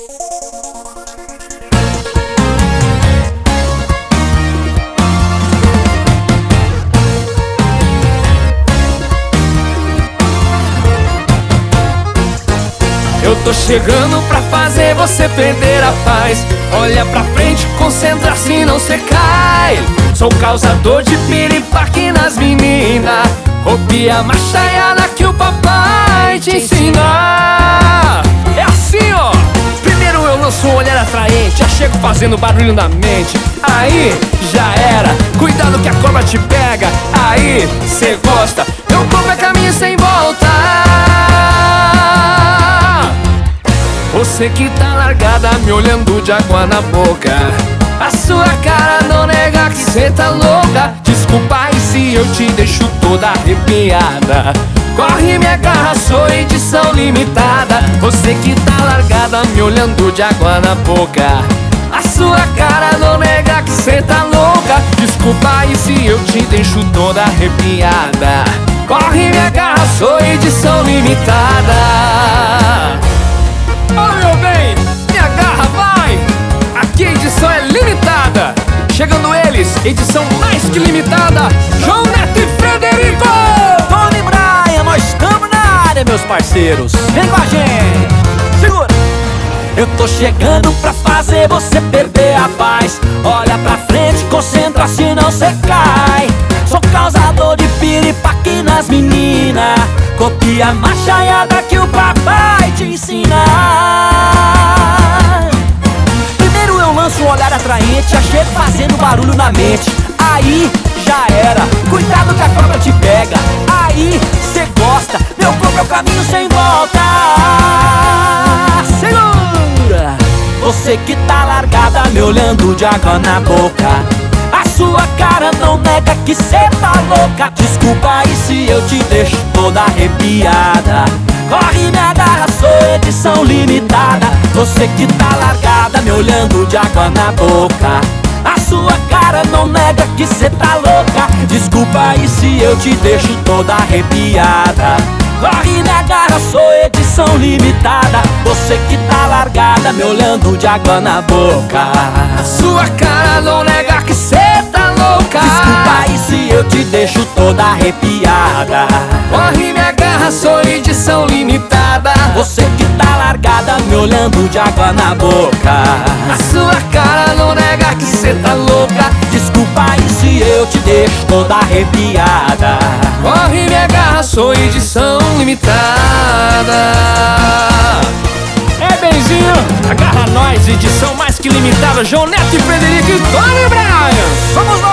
Eu tô chegando pra fazer você perder a paz. Olha pra frente, concentra-se e não cê cai. Sou causador de piripaque nas meninas. Copia a machaiada que o papai te ensina atraente Já chego fazendo barulho na mente. Aí já era Cuidado que a cobra te pega. Aí cê gosta Eu corpo é caminho sem volta. Você que tá largada me olhando de água na boca. A sua cara não nega que cê tá louca. Desculpa aí se eu te deixo toda arrepiada Corre, me agarra, sou edição limitada. Você que tá largada me olhando de água na boca. A sua cara não nega que cê tá louca. Desculpa aí se eu te deixo toda arrepiada. Corre, me agarra, sou edição limitada. Chegando eles, edição mais que limitada. João parceiros Vem com a gente, segura. Eu tô chegando pra fazer você perder a paz. Olha pra frente, concentra se não cê cai. Sou causador de piripaque nas meninas. Copia a machaiada que o papai te ensina. Lança um olhar atraente Achei fazendo barulho na mente. Aí já era. Cuidado que a cobra te pega. Aí cê Meu caminho sem volta. Segura Você que tá largada Me olhando de água na boca. A sua cara não nega que cê tá louca. Desculpa aí se eu te deixo toda arrepiada. Corre, me agarra, sou edição limitada. Você que tá largada, me olhando de água na boca. A sua cara não nega que cê tá louca. Desculpa aí se eu te deixo toda arrepiada Corre, me agarra, sou edição limitada. Você que tá largada, me olhando de água na boca. A sua cara não nega que cê tá louca. Desculpa aí se eu te deixo toda arrepiada. Corre, me agarra, sou edição limitada. Você que tá largada, me olhando de água na boca. A sua cara não nega que cê tá louca. Desculpa aí se eu te deixo toda arrepiada. Corre, me agarra, sou edição limitada. É benzinho, agarra nós, edição mais que limitada João Neto e Frederico e Tony Brian